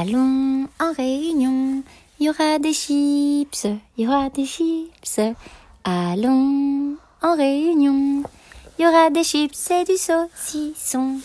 Allons en réunion, il y aura des chips, il y aura des chips. Allons en réunion, il y aura des chips et du saucisson.